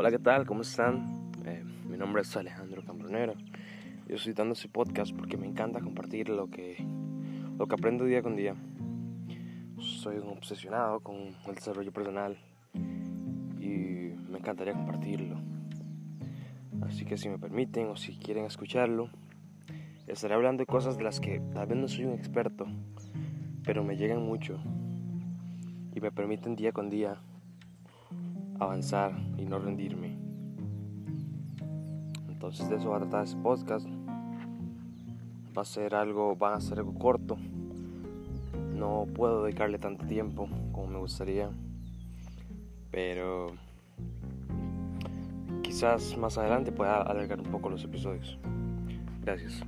Hola, ¿qué tal? ¿Cómo están? Eh, mi nombre es Alejandro Cambronero. Yo estoy dando este podcast porque me encanta compartir lo que, lo que aprendo día con día. Soy un obsesionado con el desarrollo personal y me encantaría compartirlo. Así que si me permiten o si quieren escucharlo, estaré hablando de cosas de las que tal vez no soy un experto, pero me llegan mucho y me permiten día con día avanzar y no rendirme. Entonces de eso va a tratar este podcast. Va a ser algo, va a ser algo corto. No puedo dedicarle tanto tiempo como me gustaría. Pero quizás más adelante pueda alargar un poco los episodios. Gracias.